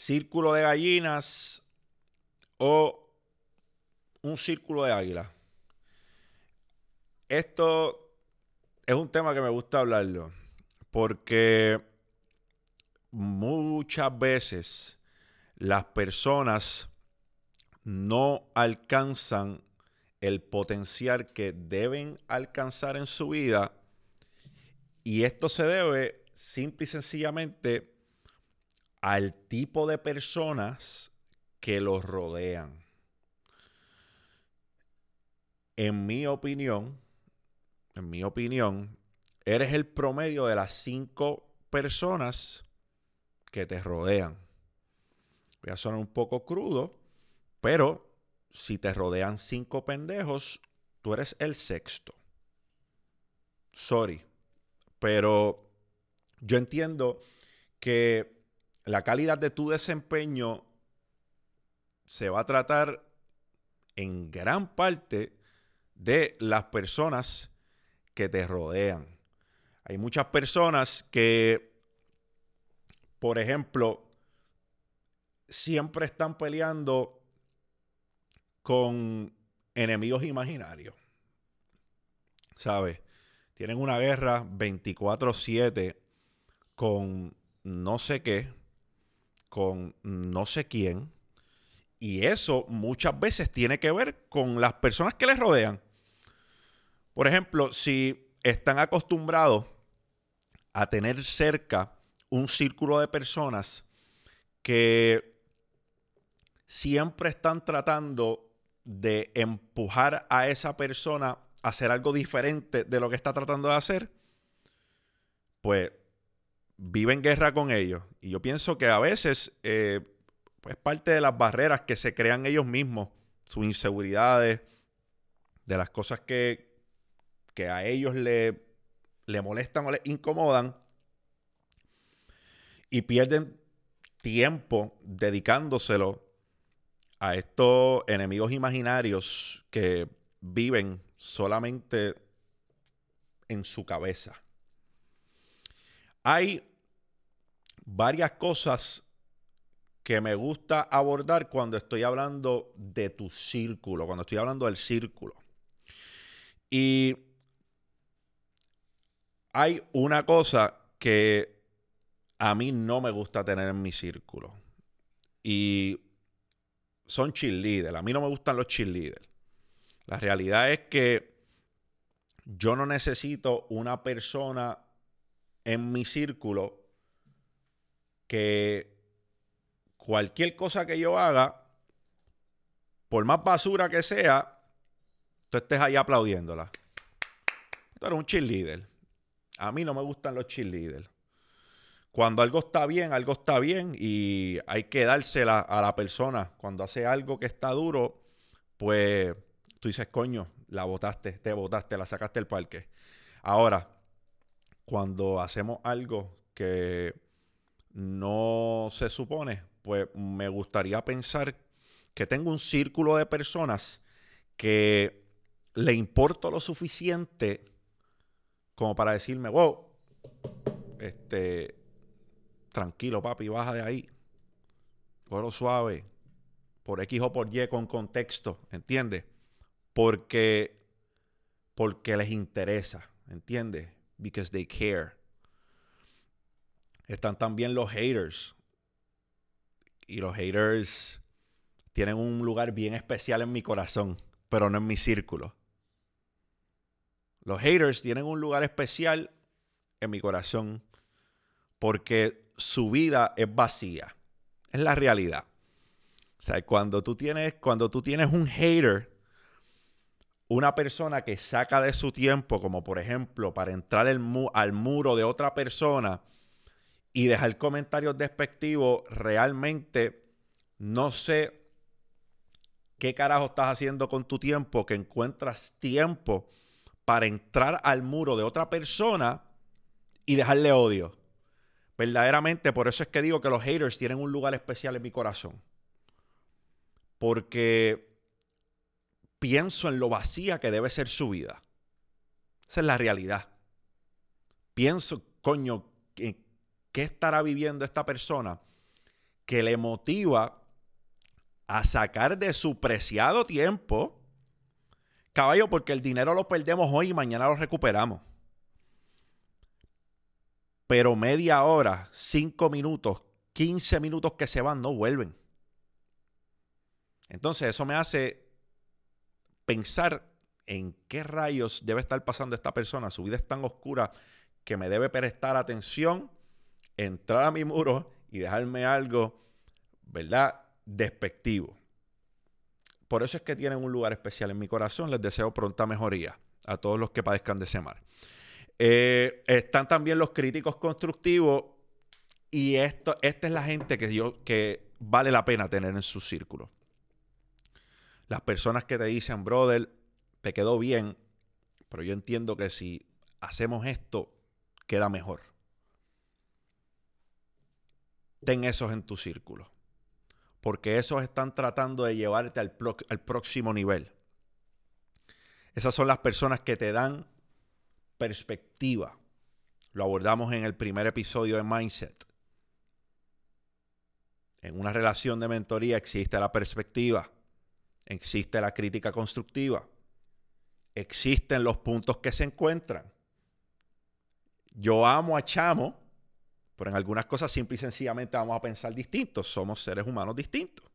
círculo de gallinas o un círculo de águila. Esto es un tema que me gusta hablarlo porque muchas veces las personas no alcanzan el potencial que deben alcanzar en su vida y esto se debe simple y sencillamente al tipo de personas que los rodean. En mi opinión, en mi opinión, eres el promedio de las cinco personas que te rodean. Voy a sonar un poco crudo, pero si te rodean cinco pendejos, tú eres el sexto. Sorry. Pero yo entiendo que la calidad de tu desempeño se va a tratar en gran parte de las personas que te rodean. Hay muchas personas que, por ejemplo, siempre están peleando con enemigos imaginarios. ¿Sabes? Tienen una guerra 24/7 con no sé qué, con no sé quién. Y eso muchas veces tiene que ver con las personas que les rodean. Por ejemplo, si están acostumbrados a tener cerca un círculo de personas que siempre están tratando de empujar a esa persona a hacer algo diferente de lo que está tratando de hacer, pues vive en guerra con ellos. Y yo pienso que a veces eh, es parte de las barreras que se crean ellos mismos, sus inseguridades, de las cosas que, que a ellos le, le molestan o les incomodan. Y pierden tiempo dedicándoselo a estos enemigos imaginarios que viven solamente en su cabeza. Hay varias cosas que me gusta abordar cuando estoy hablando de tu círculo, cuando estoy hablando del círculo. Y hay una cosa que a mí no me gusta tener en mi círculo. Y son cheerleaders. A mí no me gustan los cheerleaders. La realidad es que yo no necesito una persona en mi círculo que cualquier cosa que yo haga, por más basura que sea, tú estés ahí aplaudiéndola. Tú eres un cheerleader. A mí no me gustan los cheerleaders. Cuando algo está bien, algo está bien y hay que dársela a la persona. Cuando hace algo que está duro, pues tú dices, coño, la botaste, te botaste, la sacaste del parque. Ahora, cuando hacemos algo que no se supone, pues me gustaría pensar que tengo un círculo de personas que le importo lo suficiente como para decirme, wow, este, tranquilo papi, baja de ahí, coro suave, por X o por Y con contexto, ¿entiendes? Porque, porque les interesa, ¿entiendes? Because they care. Están también los haters. Y los haters tienen un lugar bien especial en mi corazón, pero no en mi círculo. Los haters tienen un lugar especial en mi corazón porque su vida es vacía. Es la realidad. O sea, cuando tú tienes, cuando tú tienes un hater, una persona que saca de su tiempo, como por ejemplo, para entrar al muro de otra persona y dejar comentarios despectivos, realmente no sé qué carajo estás haciendo con tu tiempo, que encuentras tiempo para entrar al muro de otra persona y dejarle odio. Verdaderamente, por eso es que digo que los haters tienen un lugar especial en mi corazón. Porque pienso en lo vacía que debe ser su vida. Esa es la realidad. Pienso, coño, ¿qué estará viviendo esta persona que le motiva a sacar de su preciado tiempo, caballo, porque el dinero lo perdemos hoy y mañana lo recuperamos. Pero media hora, cinco minutos, 15 minutos que se van no vuelven. Entonces eso me hace pensar en qué rayos debe estar pasando esta persona. Su vida es tan oscura que me debe prestar atención, entrar a mi muro y dejarme algo, ¿verdad? Despectivo. Por eso es que tienen un lugar especial en mi corazón. Les deseo pronta mejoría a todos los que padezcan de ese mal. Eh, están también los críticos constructivos y esto, esta es la gente que, yo, que vale la pena tener en su círculo. Las personas que te dicen, brother, te quedó bien, pero yo entiendo que si hacemos esto, queda mejor ten esos en tu círculo. Porque esos están tratando de llevarte al, próximo nivel. Esas son las personas que te dan perspectiva. Lo abordamos en el primer episodio de Mindset. En una relación de mentoría existe la perspectiva, existe la crítica constructiva, existen los puntos que se encuentran. Yo amo a Chamo pero en algunas cosas simple y sencillamente vamos a pensar distintos. Somos seres humanos distintos.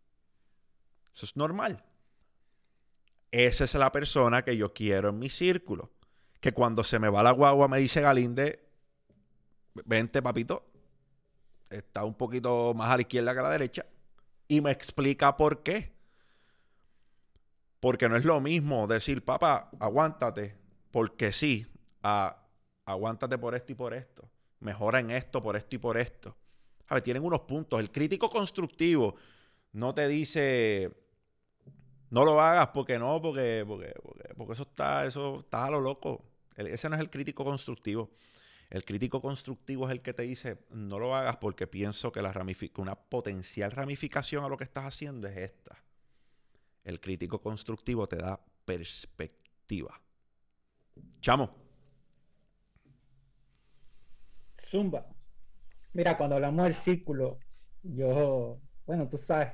Eso es normal. Esa es la persona que yo quiero en mi círculo. Que cuando se me va la guagua me dice Galinde, vente papito, está un poquito más a la izquierda que a la derecha. Y me explica por qué. Porque no es lo mismo decir, papá, aguántate, porque sí, aguántate por esto y por esto mejora en esto, por esto y por esto. A ver, tienen unos puntos. El crítico constructivo no te dice, no lo hagas porque no, porque, porque, porque, eso está, eso está a lo loco. ese no es el crítico constructivo. El crítico constructivo es el que te dice, no lo hagas porque pienso que la una potencial ramificación a lo que estás haciendo es esta. El crítico constructivo te da perspectiva. Chamo. Zumba. Mira, cuando hablamos del círculo, yo, bueno, tú sabes,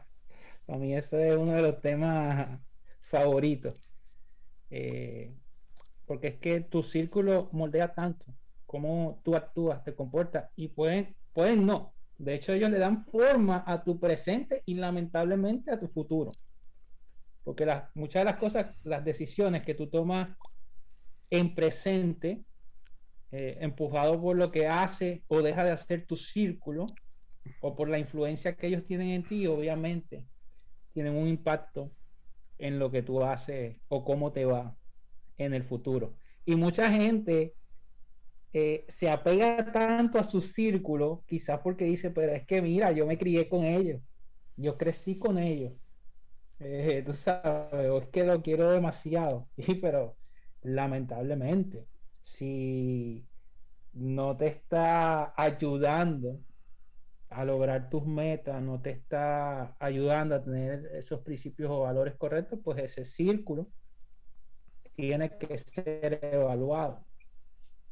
para mí eso es uno de los temas favoritos. Eh, porque es que tu círculo moldea tanto cómo tú actúas, te comportas y pueden, pueden no. De hecho, ellos le dan forma a tu presente y lamentablemente a tu futuro. Porque las, muchas de las cosas, las decisiones que tú tomas en presente eh, empujado por lo que hace o deja de hacer tu círculo o por la influencia que ellos tienen en ti, obviamente tienen un impacto en lo que tú haces o cómo te va en el futuro. Y mucha gente eh, se apega tanto a su círculo, quizás porque dice, pero es que mira, yo me crié con ellos, yo crecí con ellos. Eh, tú sabes, es que lo quiero demasiado, sí, pero lamentablemente si no te está ayudando a lograr tus metas, no te está ayudando a tener esos principios o valores correctos, pues ese círculo tiene que ser evaluado,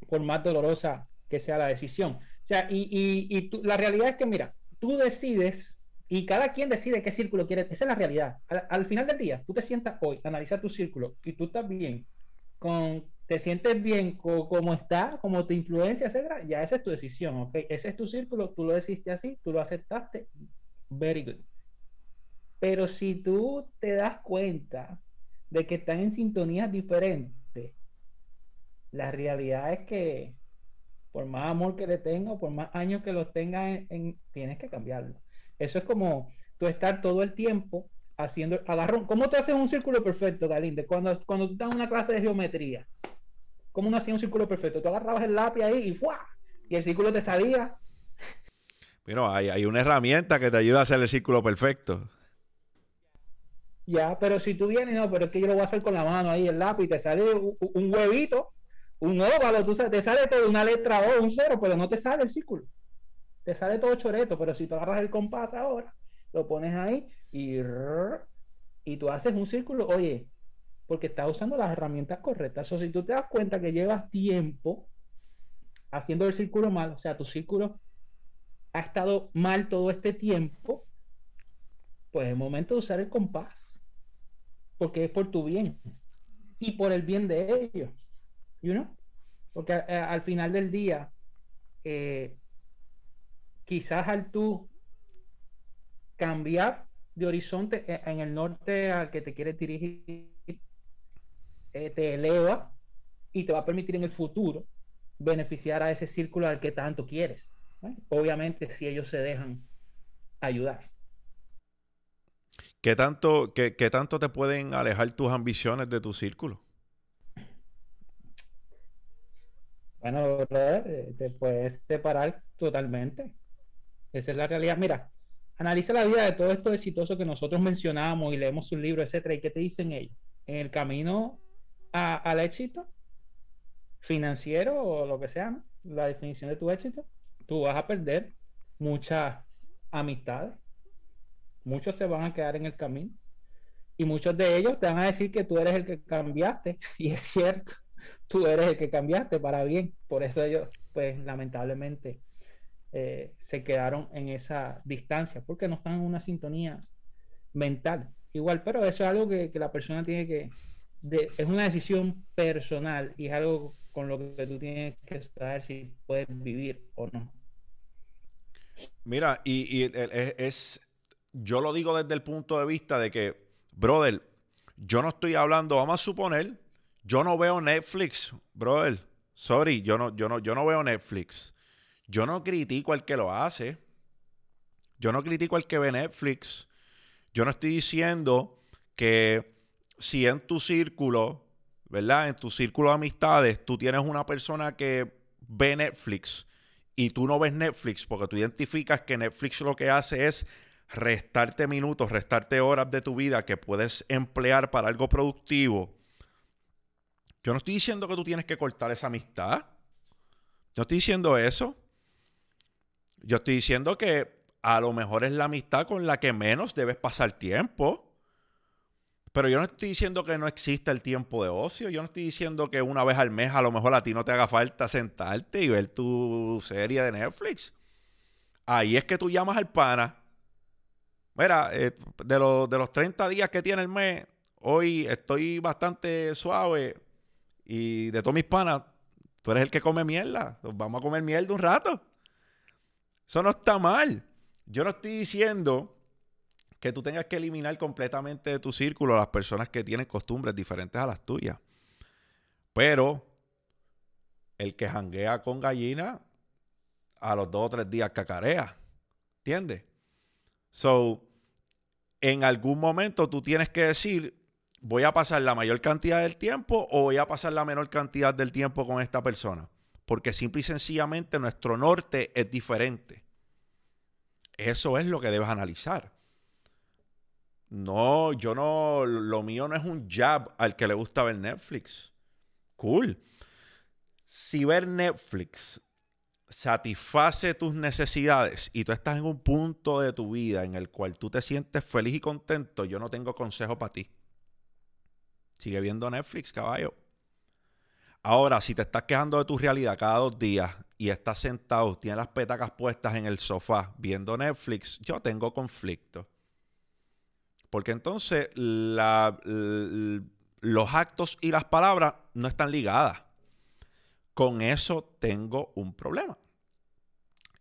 por más dolorosa que sea la decisión. O sea, y, la realidad es que, mira, tú decides y cada quien decide qué círculo quiere. Esa es la realidad. Al, al final del día, tú te sientas hoy, analiza tu círculo y tú estás bien con te sientes bien como está, como te influencia, etcétera, ya esa es tu decisión, ¿ok? Ese es tu círculo, tú lo decidiste así, tú lo aceptaste, very good. Pero si tú te das cuenta de que están en sintonías diferentes, la realidad es que por más amor que le tenga, por más años que los tenga, en, tienes que cambiarlo. Eso es como tú estar todo el tiempo haciendo agarrón. ¿Cómo te haces un círculo perfecto, Galinde? Cuando, cuando tú en una clase de geometría, ¿Cómo uno hacía un círculo perfecto? Tú agarrabas el lápiz ahí y ¡fua! Y el círculo te salía. Bueno, hay, hay una herramienta que te ayuda a hacer el círculo perfecto. Ya, pero si tú vienes, no, pero es que yo lo voy a hacer con la mano ahí, el lápiz, te sale un, huevito, un óvalo, tú sabes, te sale todo una letra O, un cero, pero no te sale el círculo. Te sale todo choreto, pero si tú agarras el compás ahora, lo pones ahí y, y tú haces un círculo, oye, porque estás usando las herramientas correctas. O si tú te das cuenta que llevas tiempo haciendo el círculo mal, o sea, tu círculo ha estado mal todo este tiempo, pues es momento de usar el compás, porque es por tu bien y por el bien de ellos, you know? Porque eh, al final del día, eh, quizás al tú cambiar de horizonte eh, en el norte al que te quieres dirigir, te eleva y te va a permitir en el futuro beneficiar a ese círculo al que tanto quieres. Obviamente si ellos se dejan ayudar. ¿Qué tanto, qué, tanto te pueden alejar tus ambiciones de tu círculo? Bueno, eh, te puedes separar totalmente. Esa es la realidad. Mira, analiza la vida de todo esto exitoso que nosotros mencionamos y leemos un libro, etcétera. ¿Y qué te dicen ellos? En el camino al éxito financiero o lo que sea, la definición de tu éxito, tú vas a perder muchas amistades. Muchos se van a quedar en el camino. Y muchos de ellos te van a decir que tú eres el que cambiaste. Y es cierto, tú eres el que cambiaste para bien, por eso ellos pues lamentablemente eh, se quedaron en esa distancia porque no están en una sintonía mental. Igual, pero eso es algo que, la persona tiene que, es una decisión personal y es algo con lo que tú tienes que saber si puedes vivir o no. Mira, y, y es, yo lo digo desde el punto de vista de que, brother, yo no estoy hablando, vamos a suponer, yo no veo Netflix, brother. Sorry, yo no, yo no, yo no veo Netflix. Yo no critico al que lo hace. Yo no critico al que ve Netflix. Yo no estoy diciendo que si en tu círculo, ¿verdad? En tu círculo de amistades, tú tienes una persona que ve Netflix y tú no ves Netflix porque tú identificas que Netflix lo que hace es restarte minutos, restarte horas de tu vida que puedes emplear para algo productivo. Yo no estoy diciendo que tú tienes que cortar esa amistad. No estoy diciendo eso. Yo estoy diciendo que a lo mejor es la amistad con la que menos debes pasar tiempo. Pero yo no estoy diciendo que no exista el tiempo de ocio. Yo no estoy diciendo que una vez al mes a lo mejor a ti no te haga falta sentarte y ver tu serie de Netflix. Ahí es que tú llamas al pana Mira, eh, de, de los 30 días que tiene el mes, hoy estoy bastante suave y de todos mis panas, tú eres el que come mierda. vamos a comer mierda un rato. Eso no está mal. Yo no estoy diciendo que tú tengas que eliminar completamente de tu círculo a las personas que tienen costumbres diferentes a las tuyas. Pero el que janguea con gallina, a los dos o tres días cacarea. ¿Entiendes? So, en algún momento tú tienes que decir, voy a pasar la mayor cantidad del tiempo o voy a pasar la menor cantidad del tiempo con esta persona. Porque simple y sencillamente nuestro norte es diferente. Eso es lo que debes analizar. No, yo no, lo mío no es un jab al que le gusta ver Netflix. Cool. Si ver Netflix satisface tus necesidades y tú estás en un punto de tu vida en el cual tú te sientes feliz y contento, yo no tengo consejo para ti. Sigue viendo Netflix, caballo. Ahora, si te estás quejando de tu realidad cada dos días y estás sentado, tienes las petacas puestas en el sofá viendo Netflix, yo tengo conflicto. Porque entonces los actos y las palabras no están ligadas. Con eso tengo un problema.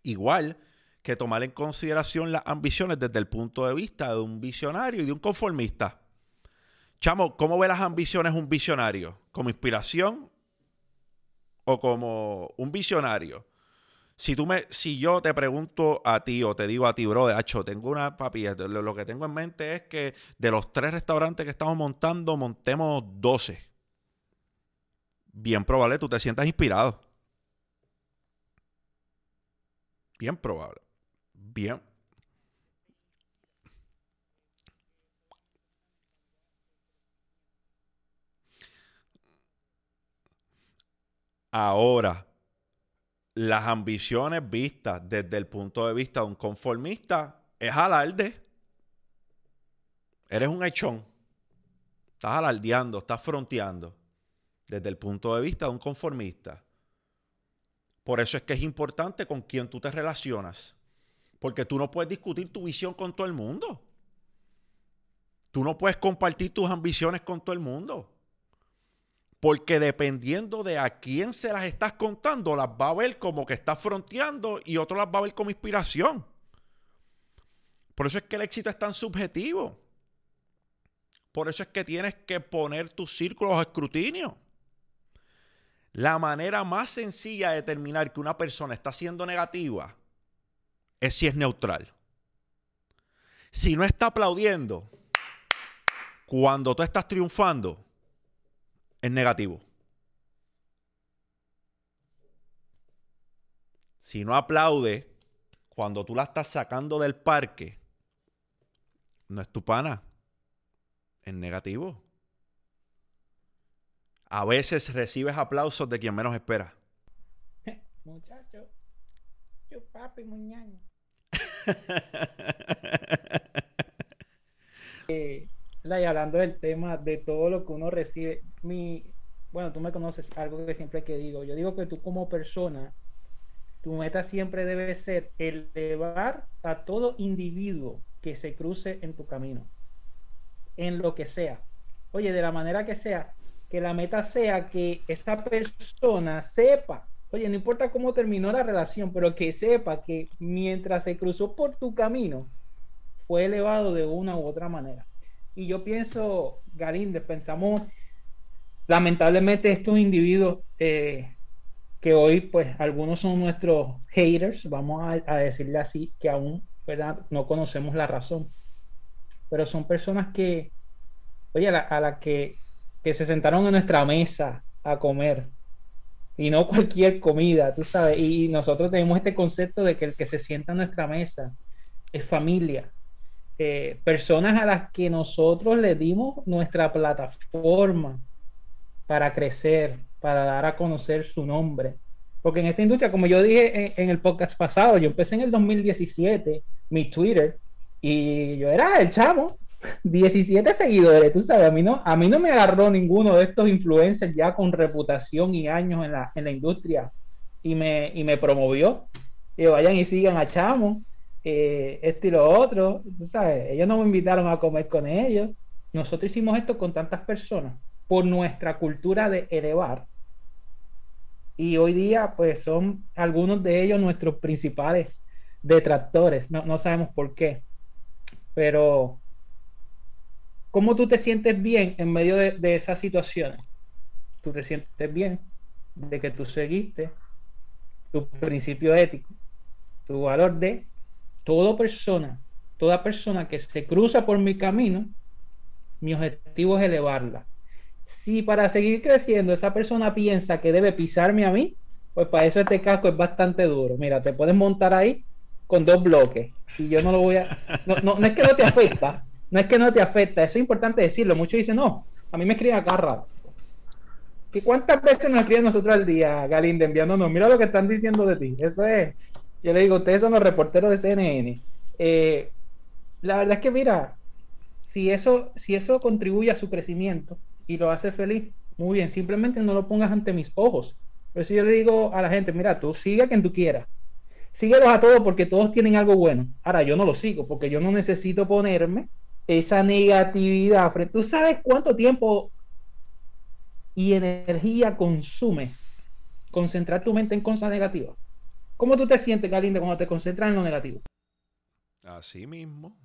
Igual que tomar en consideración las ambiciones desde el punto de vista de un visionario y de un conformista. Chamo, ¿cómo ve las ambiciones un visionario? ¿Como inspiración o como un visionario? Si, tú me, si yo te pregunto a ti o te digo a ti, bro, de hecho, tengo una papi, lo que tengo en mente es que de los tres restaurantes que estamos montando, montemos 12 bien probable tú te sientas inspirado. Bien probable. Bien. Ahora, las ambiciones vistas desde el punto de vista de un conformista es alarde. Eres un echón. Estás alardeando, estás fronteando desde el punto de vista de un conformista. Por eso es que es importante con quién tú te relacionas. Porque tú no puedes discutir tu visión con todo el mundo. Tú no puedes compartir tus ambiciones con todo el mundo. Porque dependiendo de a quién se las estás contando, las va a ver como que estás fronteando y otro las va a ver como inspiración. Por eso es que el éxito es tan subjetivo. Por eso es que tienes que poner tus círculos a escrutinio. La manera más sencilla de determinar que una persona está siendo negativa es si es neutral. Si no está aplaudiendo cuando tú estás triunfando, es negativo. Si no aplaude cuando tú la estás sacando del parque, no es tu pana. Es negativo. A veces recibes aplausos de quien menos espera. Muchacho, yo papi muñaño. eh, y hablando del tema de todo lo que uno recibe, mi, bueno, tú me conoces algo que siempre que digo, yo digo que tú como persona, tu meta siempre debe ser elevar a todo individuo que se cruce en tu camino, en lo que sea. Oye, de la manera que sea, que la meta sea que esa persona sepa, oye, no importa cómo terminó la relación, pero que sepa que mientras se cruzó por tu camino, fue elevado de una u otra manera. Y yo pienso, Galinde, pensamos, lamentablemente estos individuos eh, que hoy, pues, algunos son nuestros haters, vamos a, decirle así, que aún, ¿verdad? No conocemos la razón. Pero son personas que, oye, a la, que, que se sentaron en nuestra mesa a comer, y no cualquier comida, tú sabes. Y nosotros tenemos este concepto de que el que se sienta en nuestra mesa es familia. Eh, personas a las que nosotros le dimos nuestra plataforma para crecer, para dar a conocer su nombre. Porque en esta industria, como yo dije en, el podcast pasado, yo empecé en el 2017, mi Twitter, y yo era el chamo, 17 seguidores, tú sabes, a mí no, a mí no me agarró ninguno de estos influencers ya con reputación y años en la, en la industria y me, y me promovió. Y vayan y sigan a Chamo eh, esto y lo otro, sabes, ellos no me invitaron a comer con ellos. Nosotros hicimos esto con tantas personas por nuestra cultura de elevar. Y hoy día, pues son algunos de ellos nuestros principales detractores. No, no sabemos por qué. Pero, ¿cómo tú te sientes bien en medio de, de esas situaciones? Tú te sientes bien de que tú seguiste tu principio ético, tu valor de toda persona, toda persona que se cruza por mi camino, mi objetivo es elevarla. Si para seguir creciendo esa persona piensa que debe pisarme a mí, pues para eso este casco es bastante duro. Mira, te puedes montar ahí con dos bloques y yo no lo voy a... No, no, es que no te afecta, no es que no te afecta, eso es importante decirlo. Muchos dicen, no, a mí me escriben acá rato. ¿Y cuántas veces nos escriben nosotros al día, Galinde, enviándonos? Mira lo que están diciendo de ti. Eso es, yo le digo, ustedes son los reporteros de CNN. Eh, la verdad es que, mira, si eso, si eso contribuye a su crecimiento y lo hace feliz, muy bien, simplemente no lo pongas ante mis ojos. Por eso yo le digo a la gente, mira, tú sigue a quien tú quieras. Síguelos a todos porque todos tienen algo bueno. Ahora, yo no lo sigo porque yo no necesito ponerme esa negatividad. ¿Tú sabes cuánto tiempo y energía consume concentrar tu mente en cosas negativas? ¿Cómo tú te sientes, Galinde, cuando te concentras en lo negativo? Así mismo,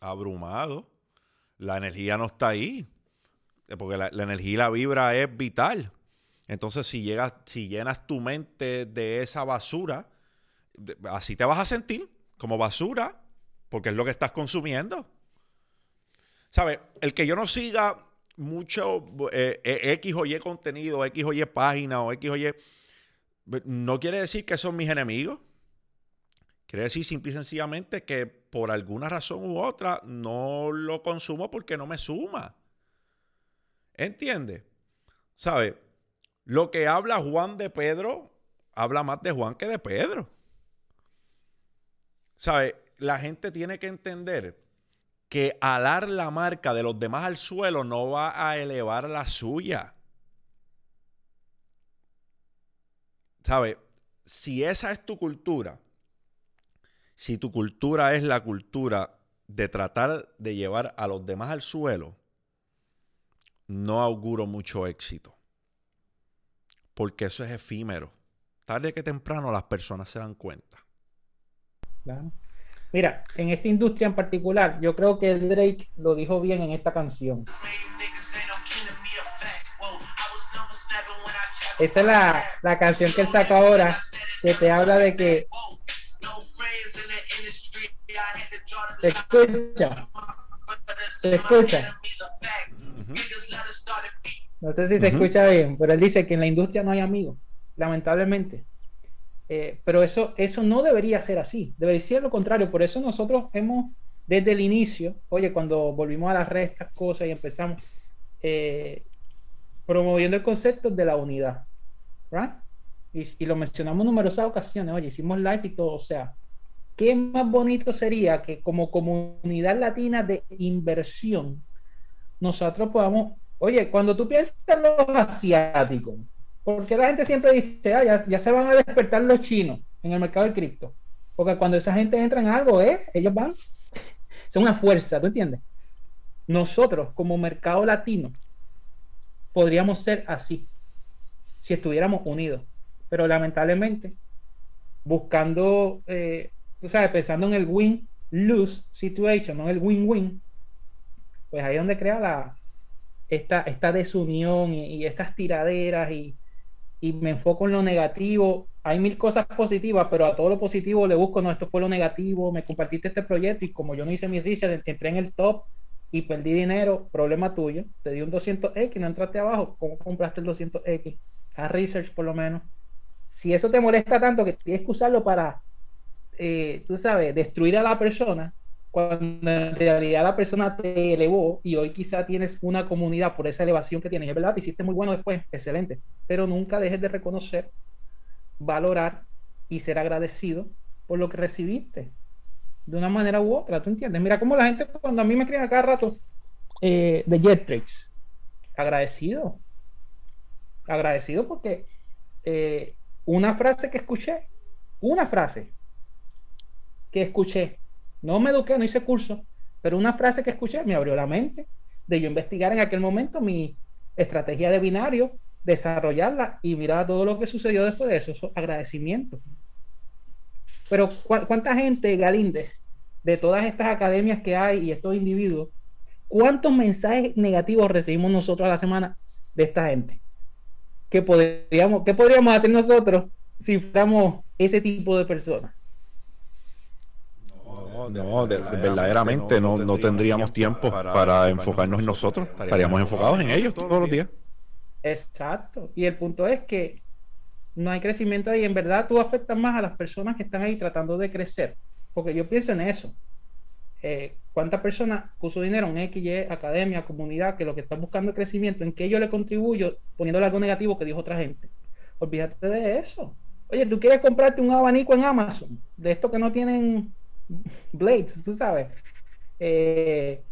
abrumado. La energía no está ahí. Eh, porque la, energía y la vibra es vital. Entonces, si llegas, si llenas tu mente de esa basura, así te vas a sentir como basura, porque es lo que estás consumiendo. ¿Sabes? El que yo no siga mucho eh, eh, X o Y contenido, X o Y página o X o Y no quiere decir que son mis enemigos. Quiere decir simple y sencillamente que por alguna razón u otra no lo consumo porque no me suma. ¿Entiendes? ¿Sabe? Lo que habla Juan de Pedro, habla más de Juan que de Pedro. ¿Sabe? La gente tiene que entender que alar la marca de los demás al suelo no va a elevar la suya. ¿Sabes? Si esa es tu cultura, si tu cultura es la cultura de tratar de llevar a los demás al suelo, no auguro mucho éxito. Porque eso es efímero. Tarde que temprano las personas se dan cuenta. Mira, en esta industria en particular, yo creo que Drake lo dijo bien en esta canción. Esa es la, la canción que él saca ahora, que te habla de que se escucha. Se escucha. No sé si se escucha bien, pero él dice que en la industria no hay amigos, lamentablemente. Eh, pero eso, eso no debería ser así, debería ser lo contrario. Por eso nosotros hemos, desde el inicio, oye, cuando volvimos a las redes, estas cosas y empezamos eh, promoviendo el concepto de la unidad, ¿right? Y, lo mencionamos en numerosas ocasiones, oye, hicimos live y todo, o sea, ¿qué más bonito sería que como comunidad latina de inversión, nosotros podamos, oye, cuando tú piensas en los asiáticos, porque la gente siempre dice, ah, ya, se van a despertar los chinos en el mercado del cripto. Porque cuando esa gente entra en algo, ¿eh? ellos van, son una fuerza, ¿tú entiendes? Nosotros, como mercado latino, podríamos ser así, si estuviéramos unidos. Pero lamentablemente, buscando, eh, tú sabes, pensando en el win-lose situation, no el win-win, pues ahí es donde crea la, esta, esta desunión y estas tiraderas y, y me enfoco en lo negativo. Hay mil cosas positivas, pero a todo lo positivo le busco, no, esto fue lo negativo, me compartiste este proyecto y como yo no hice mis research, entré en el top y perdí dinero, problema tuyo, te di un 200X, no entraste abajo, ¿cómo compraste el 200X? Haz research por lo menos. Si eso te molesta tanto que tienes que usarlo para, eh, tú sabes, destruir a la persona, cuando en realidad la persona te elevó y hoy quizá tienes una comunidad por esa elevación que tienes. Es verdad, te hiciste muy bueno después, excelente, pero nunca dejes de reconocer, valorar y ser agradecido por lo que recibiste de una manera u otra, ¿tú entiendes? Mira cómo la gente cuando a mí me escriben cada rato eh, de Jetrix, agradecido, agradecido porque eh, una frase que escuché, una frase que escuché no me eduqué, no hice curso, pero una frase que escuché me abrió la mente de yo investigar en aquel momento mi estrategia de binario, desarrollarla y mirar todo lo que sucedió después de eso. eso agradecimiento. Pero ¿cuánta gente, Galinde, de todas estas academias que hay y estos individuos, cuántos mensajes negativos recibimos nosotros a la semana de esta gente? ¿Qué podríamos, qué podríamos hacer nosotros si fuéramos ese tipo de personas? no, verdaderamente no, no, tendríamos tiempo para, enfocarnos en nosotros. Estaríamos enfocados en ellos todos los días. Exacto. Y el punto es que no hay crecimiento ahí. En verdad, tú afectas más a las personas que están ahí tratando de crecer. Porque yo pienso en eso. Eh, ¿Cuántas personas puso dinero en XY, academia, comunidad, que lo que están buscando es crecimiento, en que yo le contribuyo poniéndole algo negativo que dijo otra gente? Olvídate de eso. Oye, tú quieres comprarte un abanico en Amazon, de estos que no tienen Blades, tú sabes. Eh,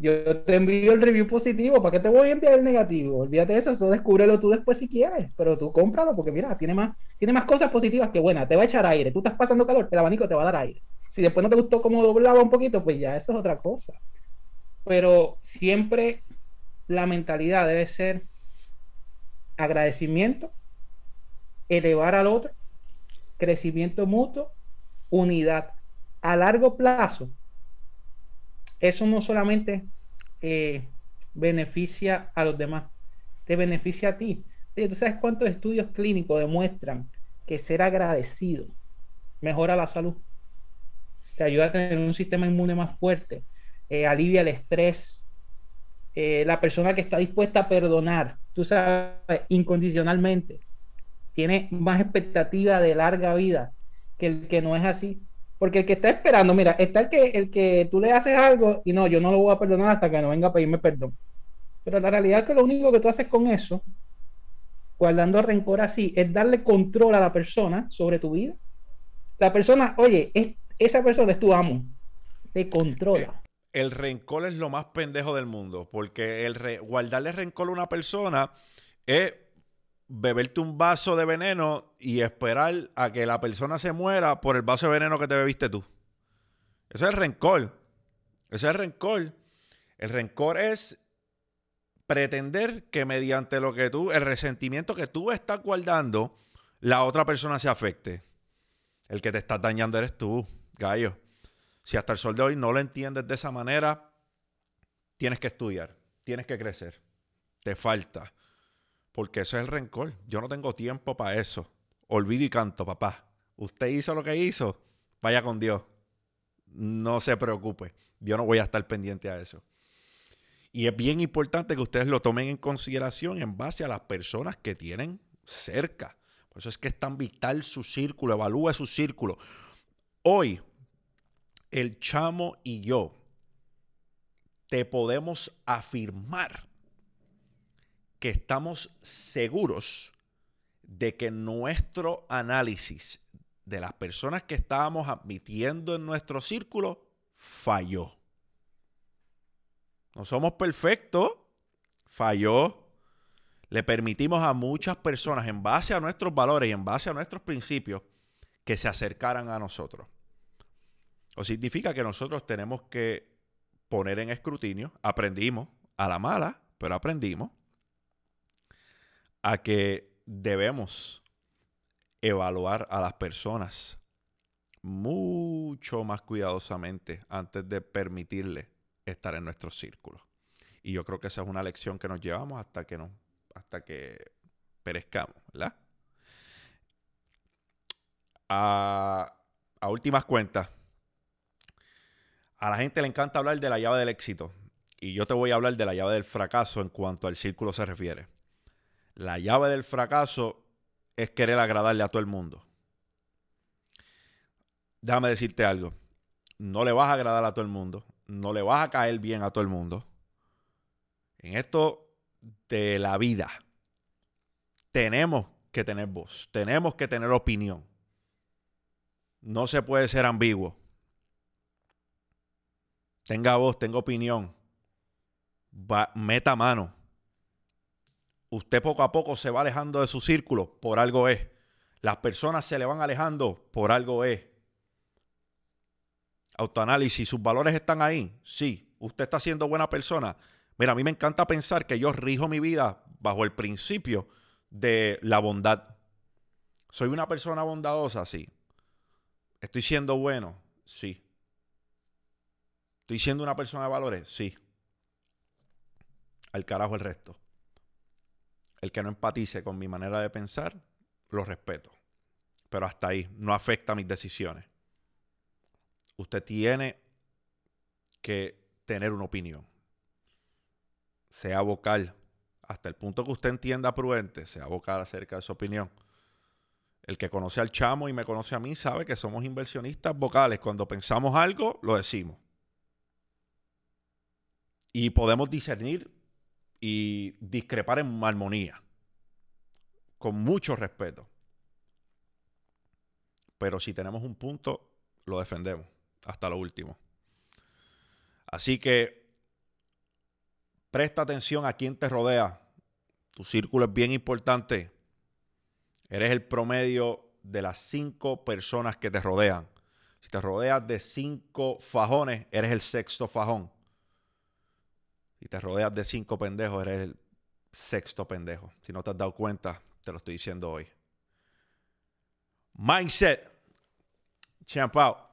yo te envío el review positivo, ¿para qué te voy a enviar el negativo? Olvídate de eso, eso descúbrelo tú después si quieres, pero tú cómpralo porque mira, tiene más, tiene más cosas positivas que buenas, te va a echar aire, tú estás pasando calor, el abanico te va a dar aire. Si después no te gustó cómo doblaba un poquito, pues ya eso es otra cosa. Pero siempre la mentalidad debe ser agradecimiento, elevar al otro, crecimiento mutuo, unidad a largo plazo, eso no solamente eh, beneficia a los demás, te beneficia a ti. ¿Tú sabes cuántos estudios clínicos demuestran que ser agradecido mejora la salud? Te ayuda a tener un sistema inmune más fuerte, eh, alivia el estrés. Eh, la persona que está dispuesta a perdonar, tú sabes, incondicionalmente, tiene más expectativa de larga vida que el que no es así. Porque el que está esperando, mira, está el que, el que tú le haces algo y no, yo no lo voy a perdonar hasta que no venga a pedirme perdón. Pero la realidad es que lo único que tú haces con eso, guardando rencor así, es darle control a la persona sobre tu vida. La persona, oye, es, esa persona es tu amo, te controla. El rencor es lo más pendejo del mundo, porque el guardarle rencor a una persona es beberte un vaso de veneno y esperar a que la persona se muera por el vaso de veneno que te bebiste tú. Eso es rencor. Ese es el rencor. El rencor es pretender que mediante lo que tú, el resentimiento que tú estás guardando, la otra persona se afecte. El que te está dañando eres tú, gallo. Si hasta el sol de hoy no lo entiendes de esa manera, tienes que estudiar, tienes que crecer. Te falta. Porque eso es el rencor. Yo no tengo tiempo para eso. Olvido y canto, papá. Usted hizo lo que hizo. Vaya con Dios. No se preocupe. Yo no voy a estar pendiente a eso. Y es bien importante que ustedes lo tomen en consideración en base a las personas que tienen cerca. Por eso es que es tan vital su círculo, evalúe su círculo. Hoy, el chamo y yo te podemos afirmar que estamos seguros de que nuestro análisis de las personas que estábamos admitiendo en nuestro círculo falló. No somos perfectos, falló. Le permitimos a muchas personas, en base a nuestros valores y en base a nuestros principios, que se acercaran a nosotros. O significa que nosotros tenemos que poner en escrutinio, aprendimos a la mala, pero aprendimos a que debemos evaluar a las personas mucho más cuidadosamente antes de permitirle estar en nuestro círculo. Y yo creo que esa es una lección que nos llevamos hasta que no, hasta que perezcamos, ¿verdad? A, a últimas cuentas, a la gente le encanta hablar de la llave del éxito. Y yo te voy a hablar de la llave del fracaso en cuanto al círculo se refiere. La llave del fracaso es querer agradarle a todo el mundo. Déjame decirte algo. No le vas a agradar a todo el mundo. No le vas a caer bien a todo el mundo. En esto de la vida, tenemos que tener voz. Tenemos que tener opinión. No se puede ser ambiguo. Tenga voz, tenga opinión. meta mano usted poco a poco se va alejando de su círculo, por algo es. Las personas se le van alejando, por algo es. Autoanálisis, ¿sus valores están ahí? Sí. ¿Usted está siendo buena persona? Mira, a mí me encanta pensar que yo rijo mi vida bajo el principio de la bondad. ¿Soy una persona bondadosa? Sí. ¿Estoy siendo bueno? Sí. ¿Estoy siendo una persona de valores? Sí. Al carajo el resto. El que no empatice con mi manera de pensar, lo respeto. Pero hasta ahí, no afecta mis decisiones. Usted tiene que tener una opinión. Sea vocal. Hasta el punto que usted entienda prudente, sea vocal acerca de su opinión. El que conoce al chamo y me conoce a mí sabe que somos inversionistas vocales. Cuando pensamos algo, lo decimos. Y podemos discernir y discrepar en armonía, con mucho respeto. Pero si tenemos un punto, lo defendemos hasta lo último. Así que presta atención a quien te rodea. Tu círculo es bien importante. Eres el promedio de las cinco personas que te rodean. Si te rodeas de cinco fajones, eres el sexto fajón y te rodeas de cinco pendejos, eres el sexto pendejo. Si no te has dado cuenta, te lo estoy diciendo hoy. Mindset. Champ out.